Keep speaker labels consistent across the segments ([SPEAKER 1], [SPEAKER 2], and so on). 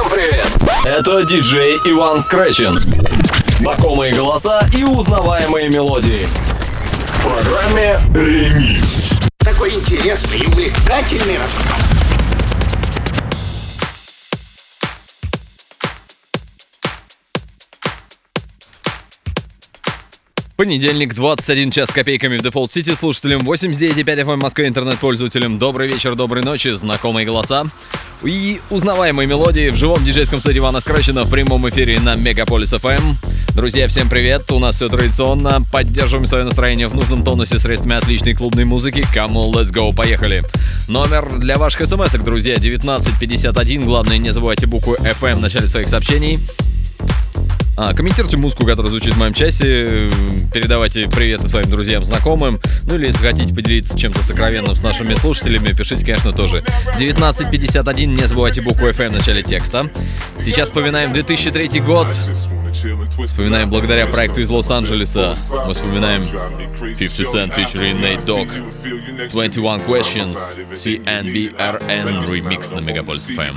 [SPEAKER 1] Всем привет! Это диджей Иван Скрэчин. Знакомые голоса и узнаваемые мелодии. В программе «Ремикс».
[SPEAKER 2] Такой интересный и увлекательный рассказ.
[SPEAKER 3] Понедельник, 21 час с копейками в Default City, слушателям 89,5 FM Москвы, интернет-пользователям. Добрый вечер, доброй ночи, знакомые голоса и узнаваемые мелодии в живом диджейском сете Ивана Скрачина в прямом эфире на Мегаполис FM. Друзья, всем привет, у нас все традиционно, поддерживаем свое настроение в нужном тонусе средствами отличной клубной музыки. On, let's go, поехали. Номер для ваших смс друзья, 1951, главное не забывайте букву FM в начале своих сообщений. А, комментируйте музыку, которая звучит в моем часе, передавайте приветы своим друзьям, знакомым, ну или если хотите поделиться чем-то сокровенным с нашими слушателями, пишите, конечно, тоже. 1951, не забывайте букву FM в начале текста. Сейчас вспоминаем 2003 год. Вспоминаем благодаря проекту из Лос-Анджелеса. Мы вспоминаем 50 Cent featuring Nate Dogg. 21 Questions. CNBRN remix на Мегаполис FM.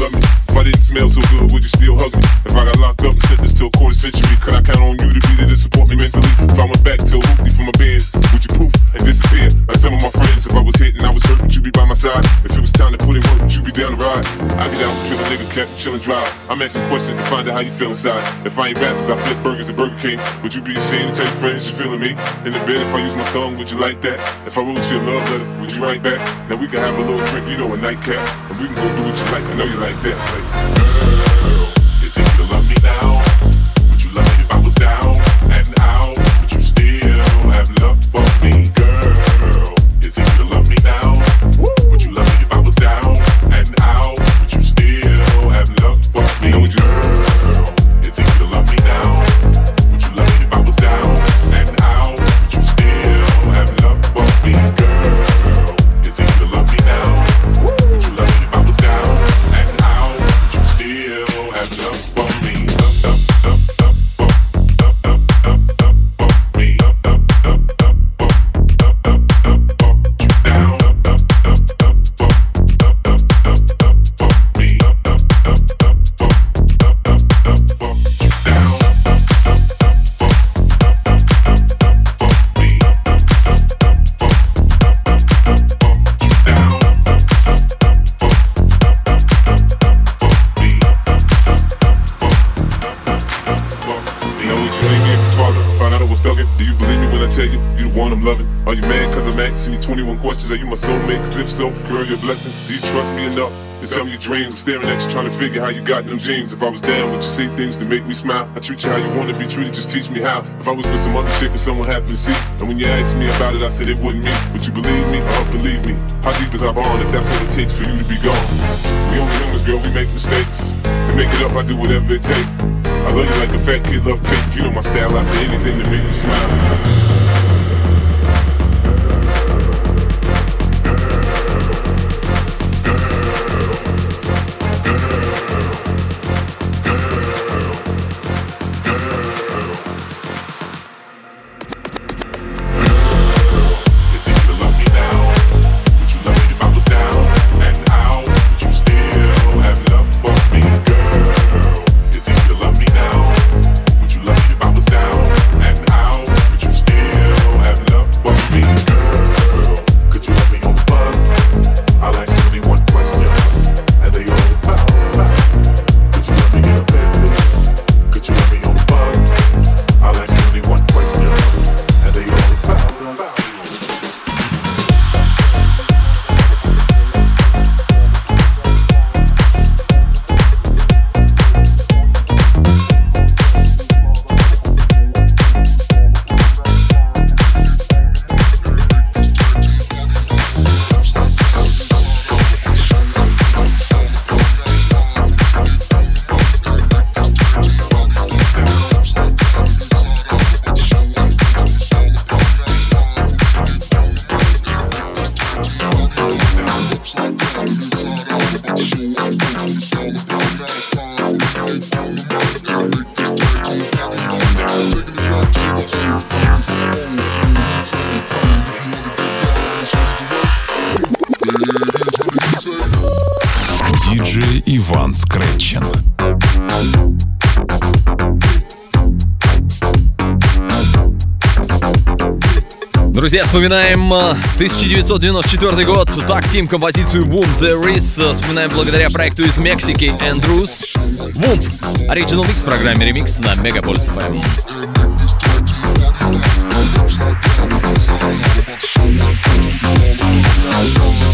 [SPEAKER 4] chill and drive. I'm asking questions to find out how you feel inside. If I ain't rappers, I flip burgers at Burger King. Would you be ashamed to tell your friends you're feeling me? In the bed, if I use my tongue, would you like that? If I wrote you a love letter, would you write back? Now we can have a little drink, you know, a nightcap. And we can go do what you like, I know you like that. Like, 21 questions? Are you my soulmate? Cause if so, girl, you're a blessing. Do you trust me enough? To tell me your dreams. I'm staring at you trying to figure how you got them jeans. If I was down, would you say things to make me smile? I treat you how you want to be treated, just teach me how. If I was with some other chick and someone happened to see, and when you asked me about it, I said it wasn't me. Would you believe me or believe me? How deep is our bond if that's what it takes for you to be gone? We only humans, girl, we make mistakes. To make it up, I do whatever it takes. I love you like a fat kid love cake. You know my style, I say anything to make you smile.
[SPEAKER 3] друзья, вспоминаем э, 1994 год. Так, Тим, композицию Boom There Is. Э, вспоминаем благодаря проекту из Мексики Andrews. Boom! Original Mix в программе Remix на Мегаполис FM.
[SPEAKER 4] I'm
[SPEAKER 5] эм.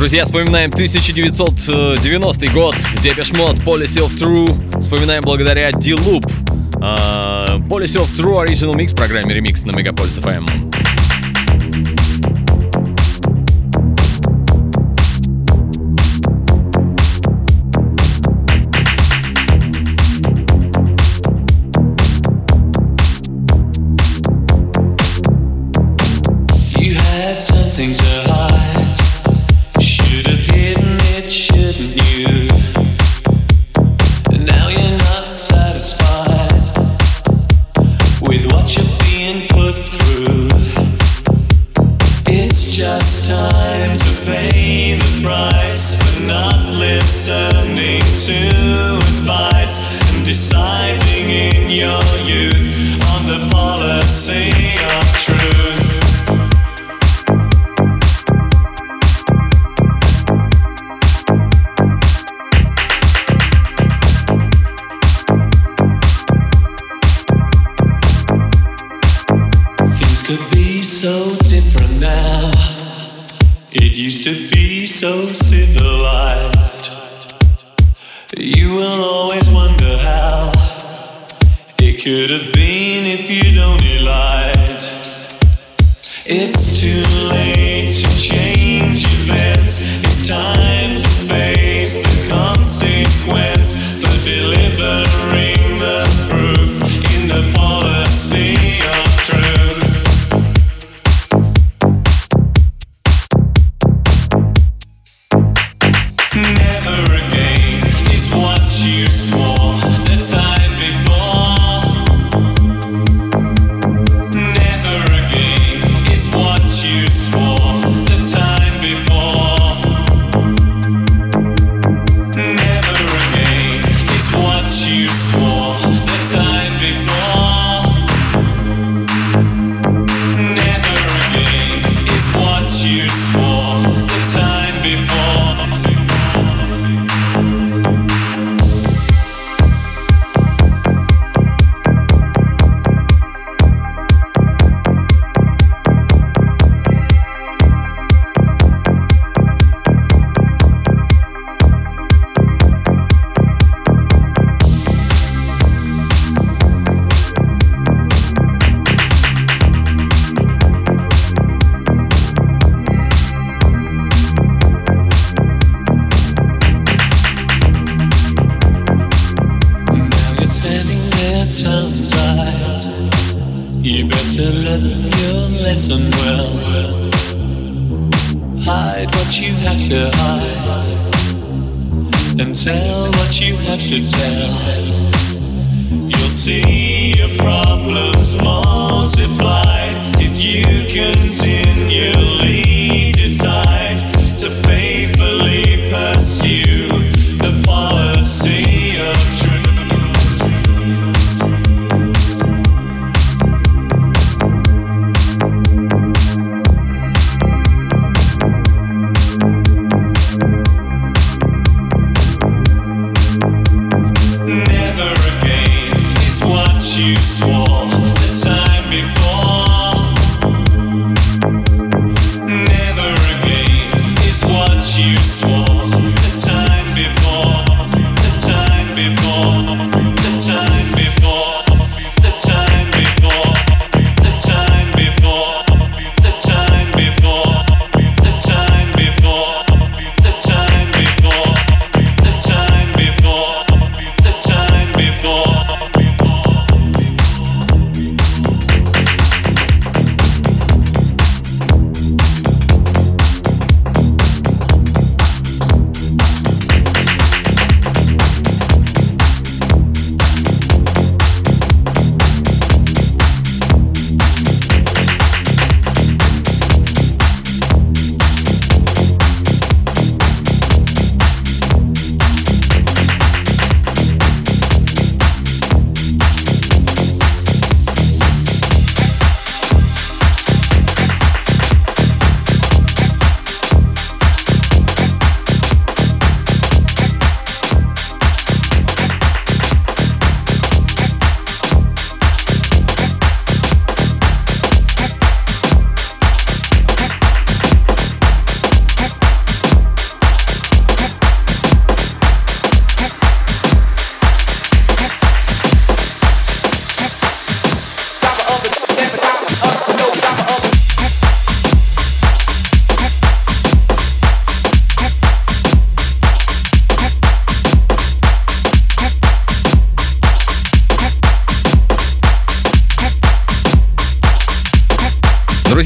[SPEAKER 3] Друзья, вспоминаем 1990 э, год, Depeche Mode, Policy of Truth. Вспоминаем благодаря D-Loop. Uh, Policy of Truth Original Mix программе Remix на Megapolis FM.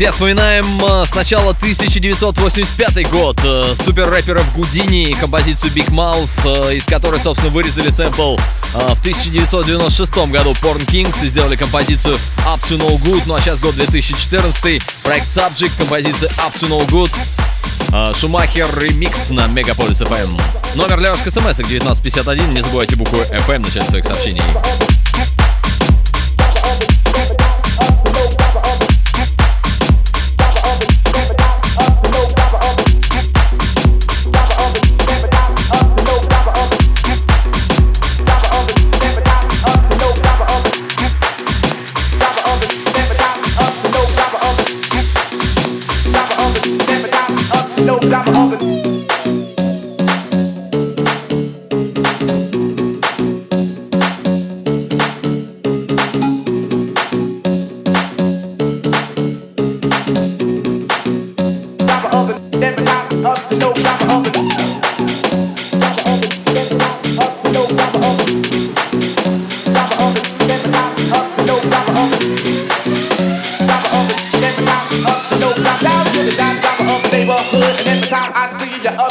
[SPEAKER 3] друзья, вспоминаем э, сначала 1985 год. Э, Супер рэперов Гудини и композицию Big Mouth, э, из которой, собственно, вырезали сэмпл в 1996 году Porn Kings и сделали композицию Up to No Good. Ну а сейчас год 2014, проект Subject, композиция Up to No Good. Шумахер ремикс на Мегаполис FM. Эм. Номер для ваших смс 1951. Не забывайте букву FM начать своих сообщений.
[SPEAKER 6] job of I see you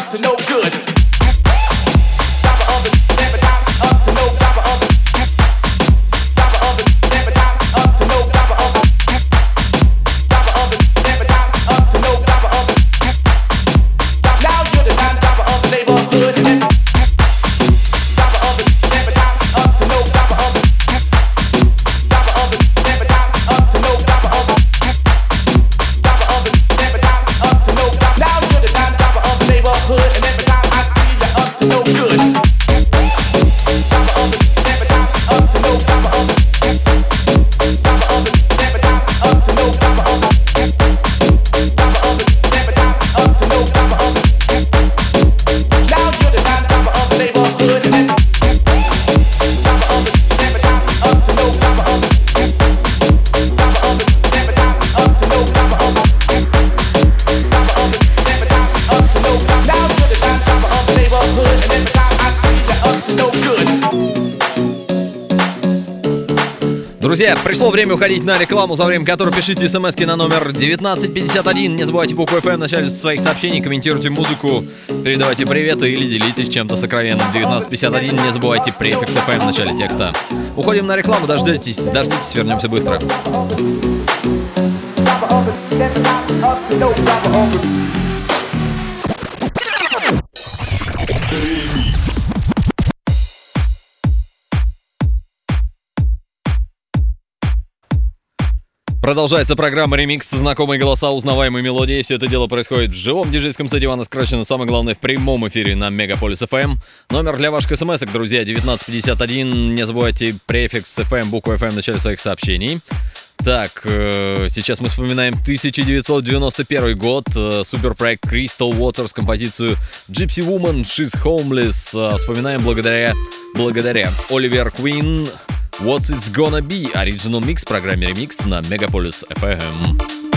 [SPEAKER 3] время уходить на рекламу, за время которой пишите смс на номер 1951. Не забывайте букву FM в начале своих сообщений, комментируйте музыку, передавайте приветы или делитесь чем-то сокровенным. 1951. Не забывайте префикс FM в начале текста. Уходим на рекламу, дождитесь, дождитесь, вернемся быстро.
[SPEAKER 6] Bubba
[SPEAKER 3] Продолжается программа «Ремикс». Знакомые голоса, узнаваемые мелодии. Все это дело происходит в живом диджейском сете Ивана Скрачена. Самое главное, в прямом эфире на Мегаполис FM. Эм. Номер для ваших смс друзья, 1951. Не забывайте префикс FM, эм, букву FM эм в начале своих сообщений. Так, э, сейчас мы вспоминаем 1991 год, э, суперпроект Crystal Waters, композицию Gypsy Woman, She's Homeless. Э, вспоминаем благодаря, благодаря Оливер Квин, What's It's Gonna Be Original Mix в mixed, Remix на Мегаполис FM.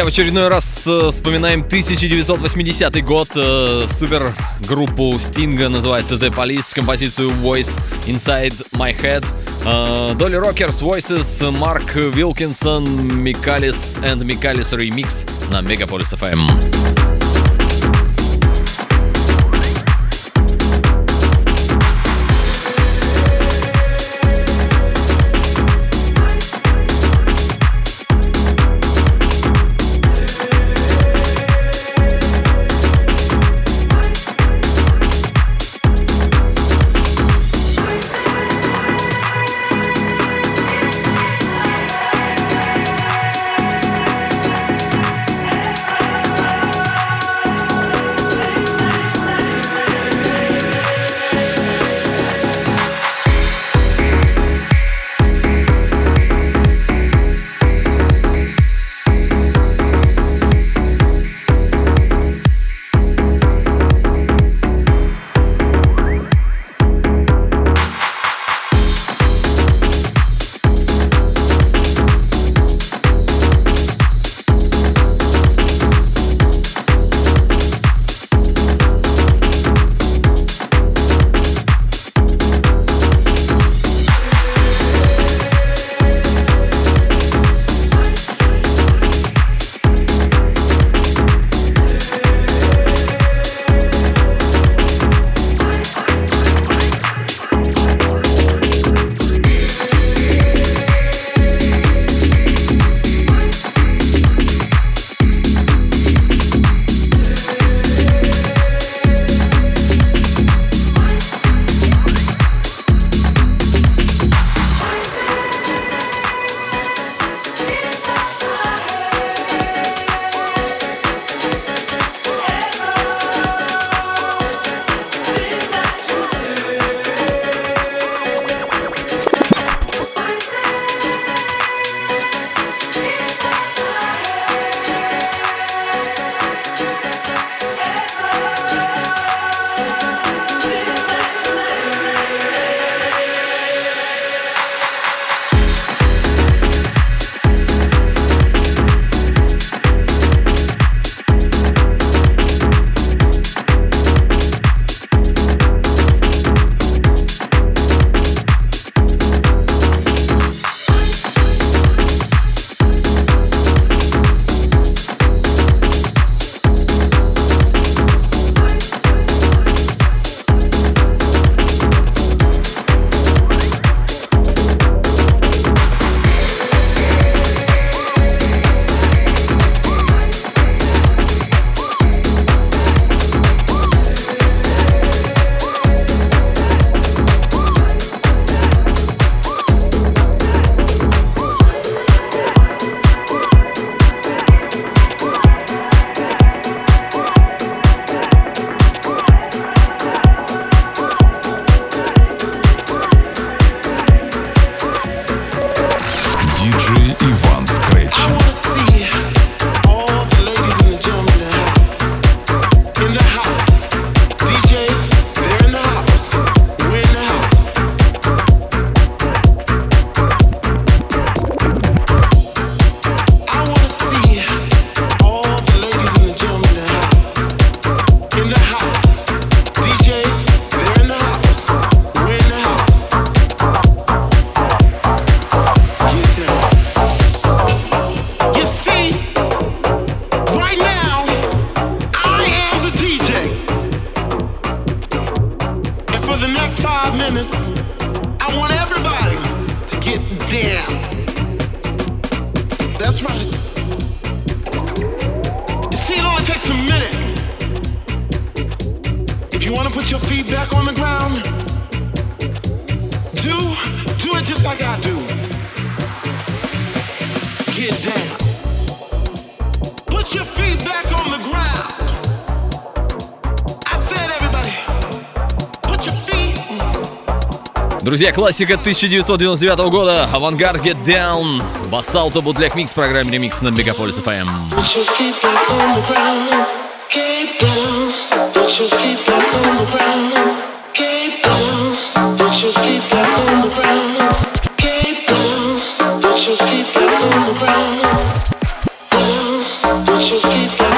[SPEAKER 3] друзья, в очередной раз э, вспоминаем 1980 год. Э, Супер группу Стинга называется The Police, композицию Voice Inside My Head. Э, Dolly Rockers, Voices, Mark Wilkinson, Mikalis and Mikalis Remix на Megapolis FM. Друзья, классика 1999 года. Avangard Get Down. Basalto Bootleg Mix в программе Ремикс на Megapolis FM.
[SPEAKER 7] Put your feet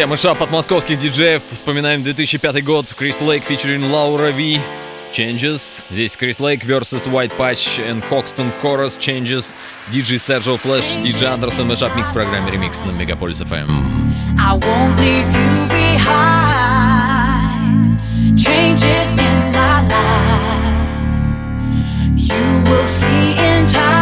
[SPEAKER 3] Друзья, мышап от московских диджеев. Вспоминаем 2005 год. Крис Лейк featuring Лаура Ви. Changes. Здесь Крис Лейк versus White Patch and Hoxton Horus Changes. DJ Sergio Flash, DJ Андерсон. Мышап микс в программе Remix на Мегаполис FM.
[SPEAKER 8] I won't leave you behind. Changes in my life. You will see in time.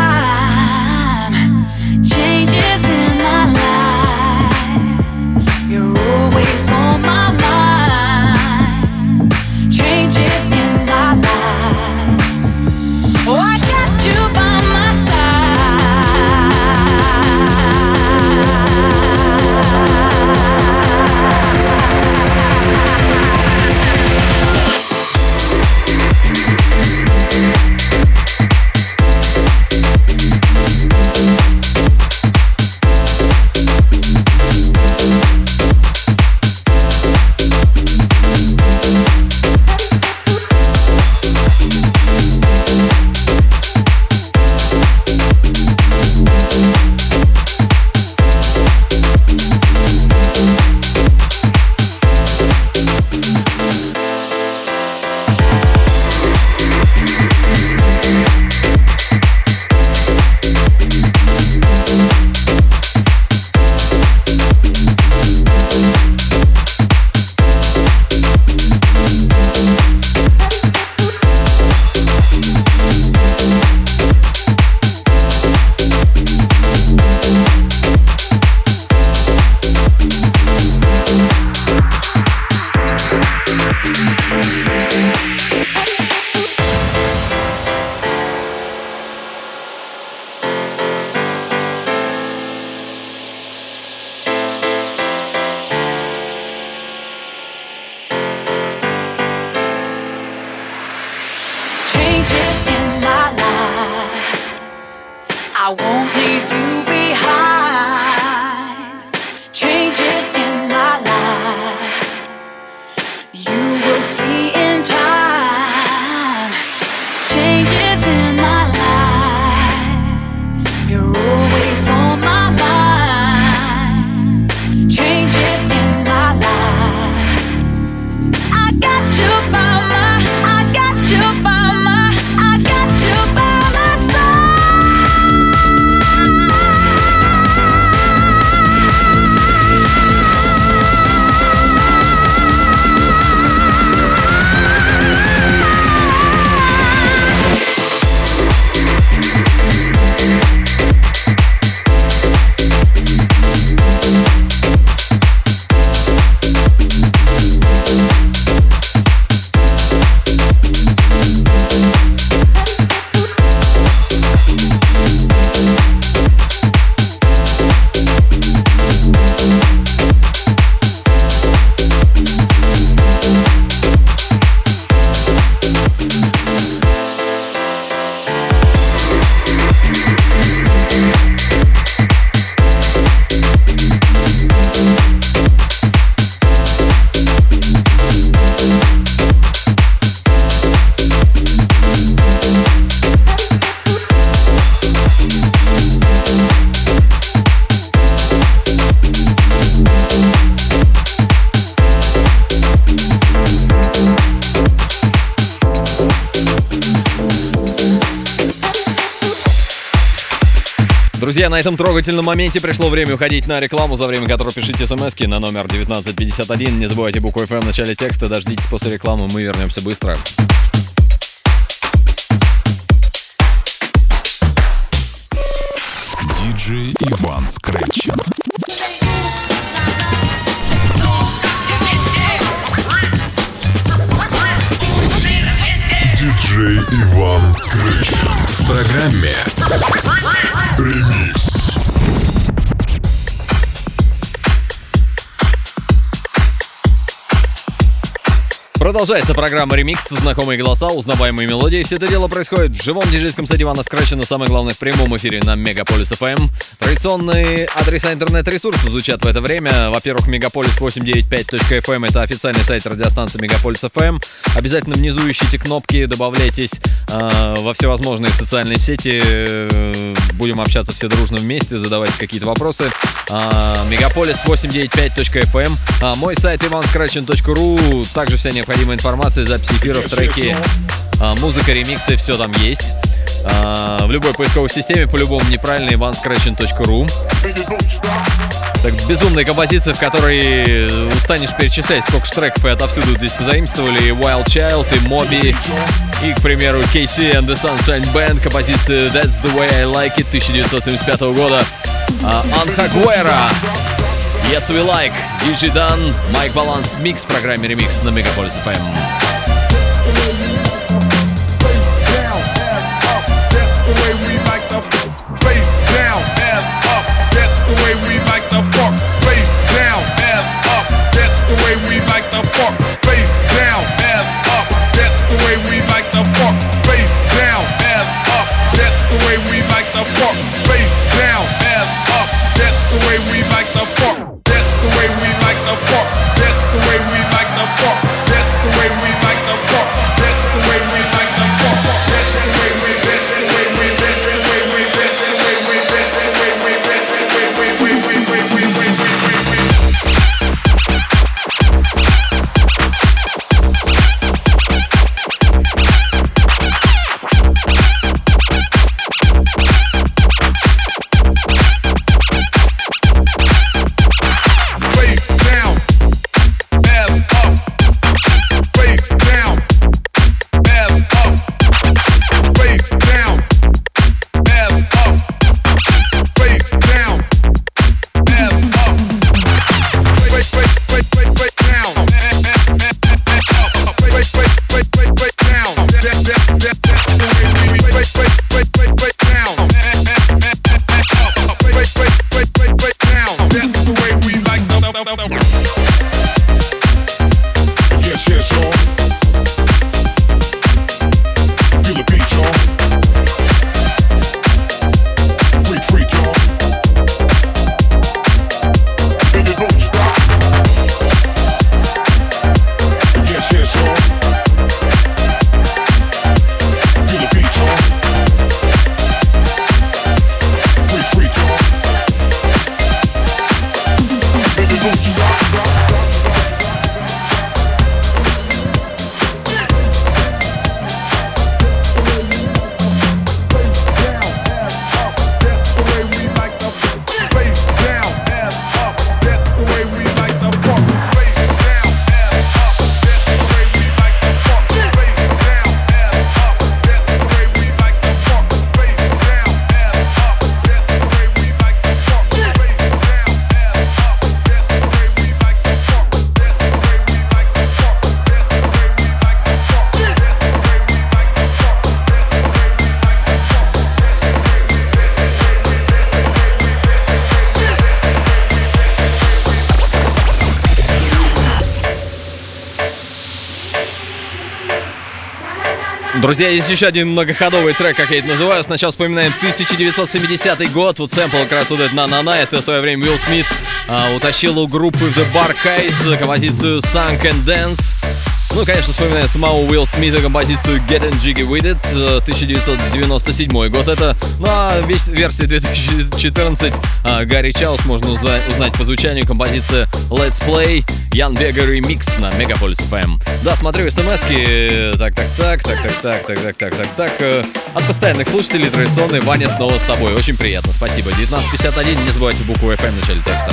[SPEAKER 3] Этом трогательном моменте пришло время уходить на рекламу, за время которой пишите смс на номер 1951. Не забывайте букву FM в начале текста, дождитесь после рекламы, мы вернемся быстро.
[SPEAKER 5] Диджей Иван Скретчин. Диджей Иван Скретчин. В программе Ремикс.
[SPEAKER 3] Продолжается программа «Ремикс», знакомые голоса, узнаваемые мелодии. Все это дело происходит в живом диджейском сете Ивана Скрачена, самое главное, в прямом эфире на Мегаполис FM. Традиционные адреса интернет-ресурсов звучат в это время. Во-первых, megapolis895.fm — это официальный сайт радиостанции Мегаполис FM. Обязательно внизу ищите кнопки, добавляйтесь э, во всевозможные социальные сети. Э, Будем общаться все дружно вместе, задавайте какие-то вопросы. Мегаполис895.fm. А, мой сайт ivanscratchen.ru. Также вся необходимая информация, записи эфиров, треки, а, музыка, ремиксы, все там есть. А, в любой поисковой системе, по-любому неправильно, ivanscratchen.ru. Так, безумная композиция, в которой устанешь перечислять, сколько ж треков и отовсюду здесь позаимствовали. И Wild Child, и Moby, и, к примеру, KC and the Sunshine Band, композиция That's the Way I Like It 1975 года. А, Анха Гуэра, Yes We Like, DJ Dan, Майк Баланс, микс в программе Ремикс на Мегаполис FM. Друзья, есть еще один многоходовый трек, как я это называю. Сначала вспоминаем 1970 год. Вот сэмпл как раз вот этот «На-на-на». Это в свое время Уилл Смит а, утащил у группы The Bar-Kays композицию «Sunk and Dance». Ну, конечно, вспоминая самого Уилл Смита композицию Get and Jiggy With It, э, 1997 год это. Ну, а версии 2014 а, Гарри Чаус можно узнать по звучанию композиция Let's Play, Ян Вегар ремикс на Мегаполис FM. Да, смотрю смс так, так, так, так, так, так, так, так, так, так, так. Э, от постоянных слушателей традиционный Ваня снова с тобой. Очень приятно, спасибо. 19.51, не забывайте букву FM в начале текста.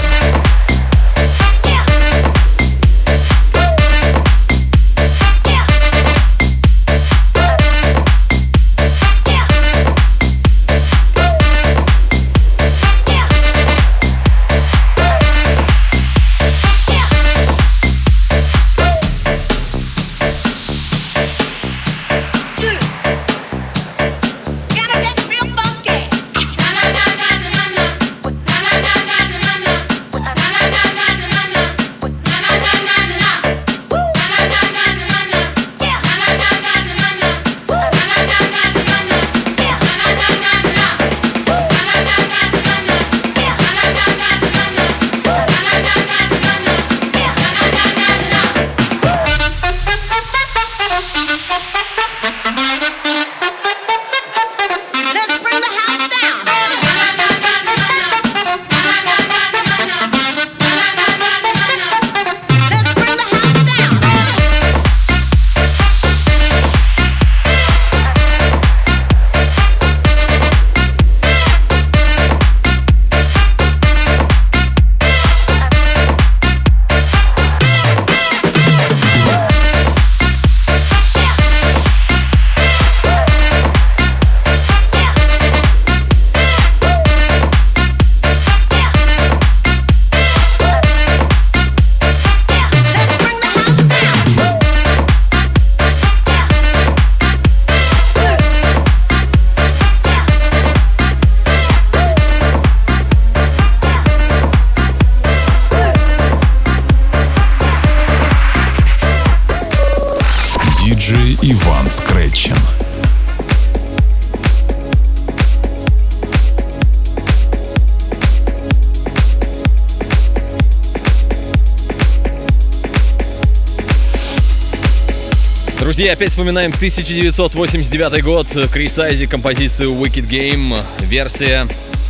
[SPEAKER 3] Друзья, опять вспоминаем 1989 год, Крис Айзи, композицию Wicked Game, версия.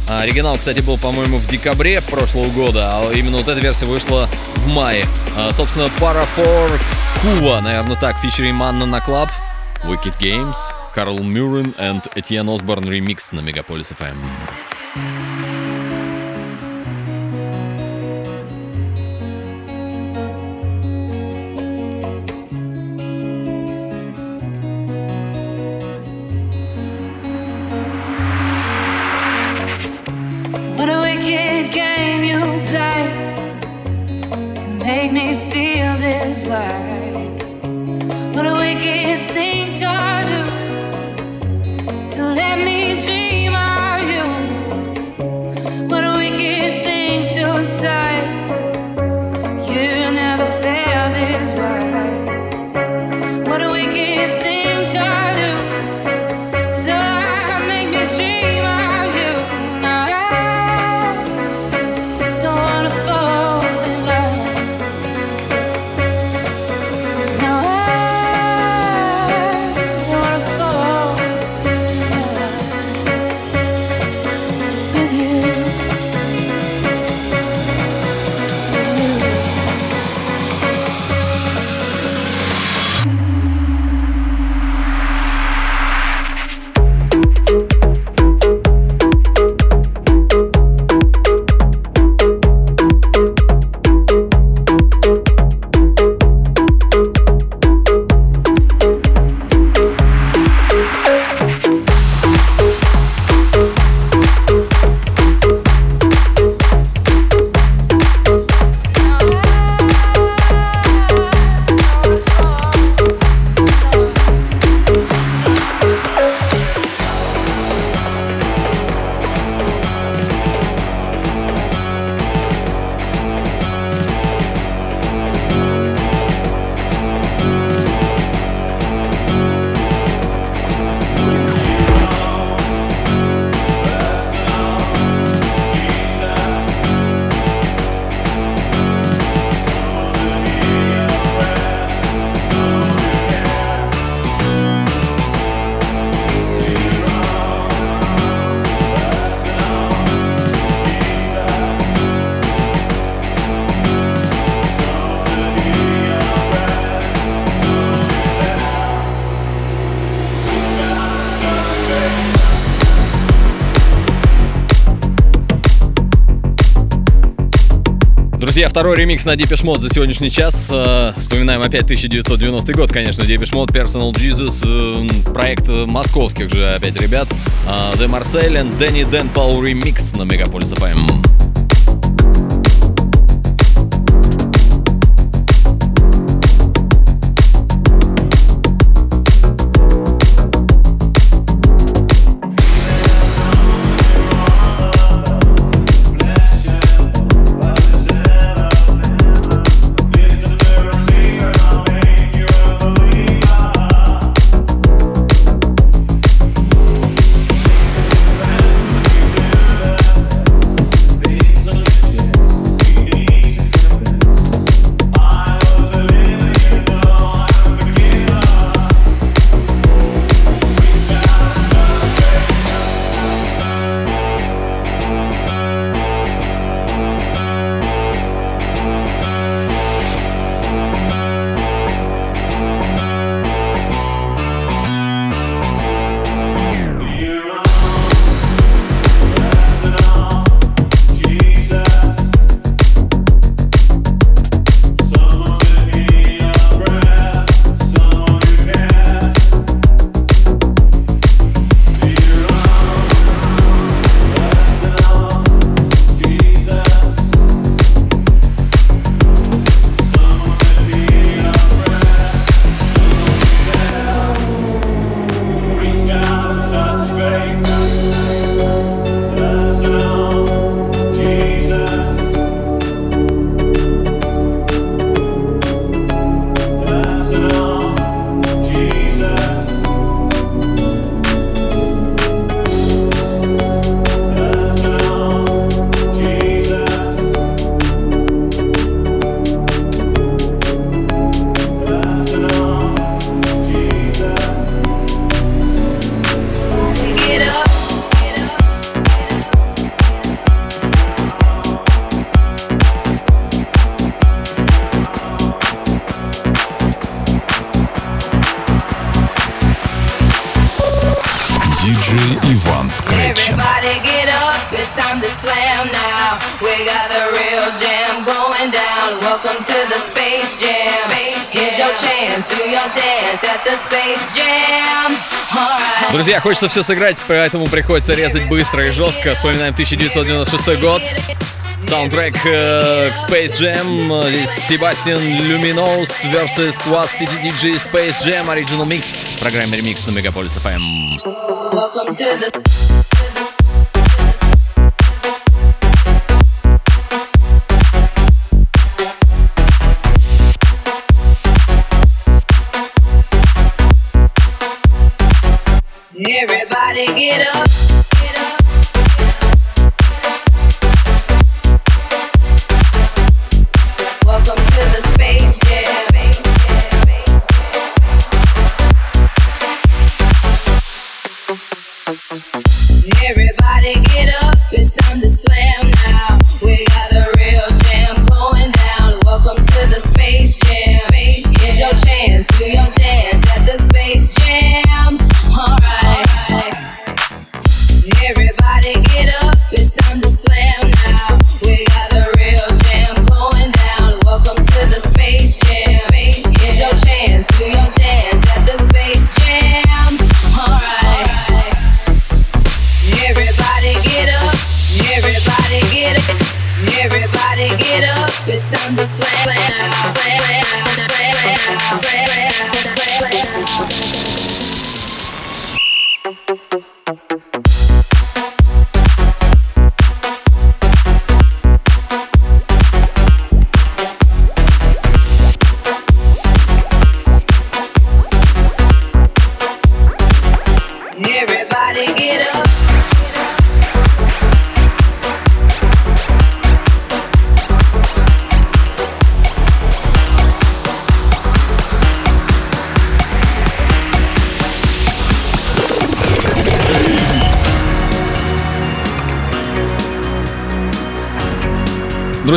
[SPEAKER 3] а, Оригинал, кстати, был, по-моему, в декабре прошлого года, а именно вот эта версия вышла в мае. А, Собственно, пара for Кува, наверное, так, фичеринг Манна на клаб, Wicked Games, Карл Мюррен и Этьен Осборн ремикс на Мегаполис FM.
[SPEAKER 9] друзья, второй ремикс на Deepish Mode за сегодняшний час. Э, вспоминаем опять 1990 год, конечно, Deepish Mode, Personal Jesus, э, проект э, московских же опять ребят. The Marcel and Danny Dan Paul Remix на Мегаполис FM. Друзья, хочется все сыграть, поэтому приходится резать быстро и жестко. Вспоминаем 1996 год. Саундтрек э, к Space Jam. Себастьян Люминоус vs. Quad City DJ Space Jam Original Mix. В программе Remix на Мегаполис FM.
[SPEAKER 10] gotta get up.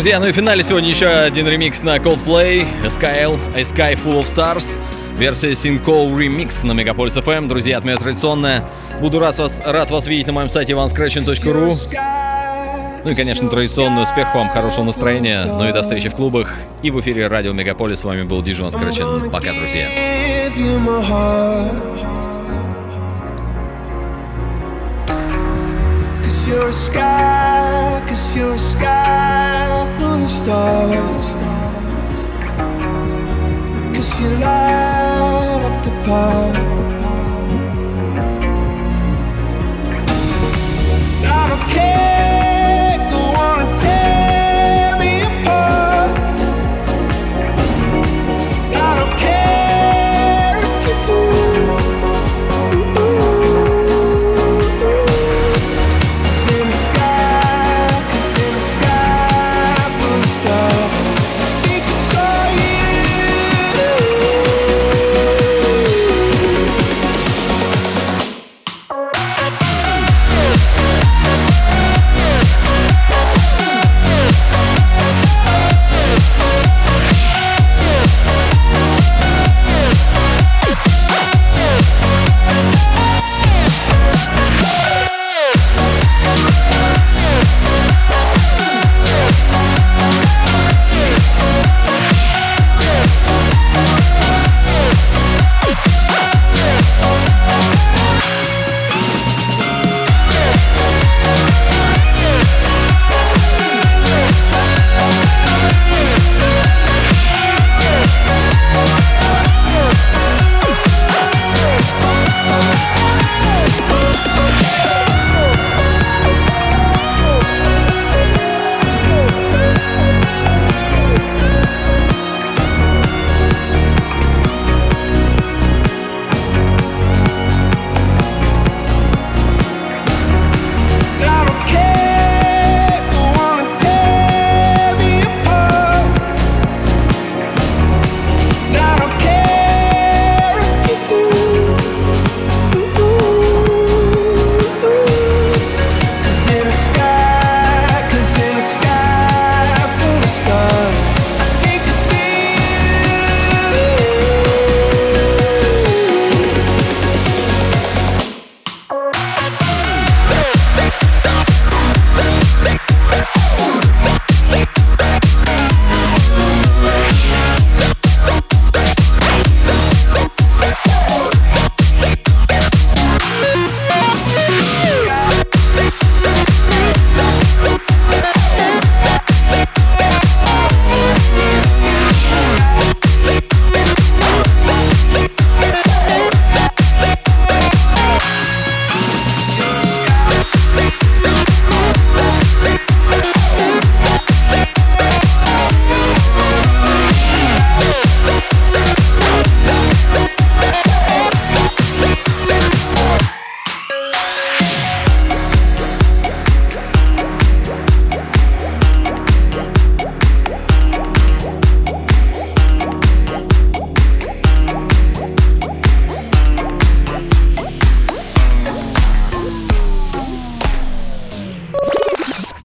[SPEAKER 9] друзья. Ну и в финале сегодня еще один ремикс на Coldplay, "Sky, A Sky Full of Stars. Версия Синко Remix на Мегаполис FM. Эм. Друзья, отмена традиционная. Буду рад вас, рад вас видеть на моем сайте ivanscratchin.ru.
[SPEAKER 3] Ну и, конечно, традиционный успех вам, хорошего настроения. Ну и до встречи в клубах и в эфире Радио Мегаполис. С вами был Диживан Скрачин. Пока, друзья.
[SPEAKER 5] Cause you're a sky, cause you're a sky stars. Cause you light up the path.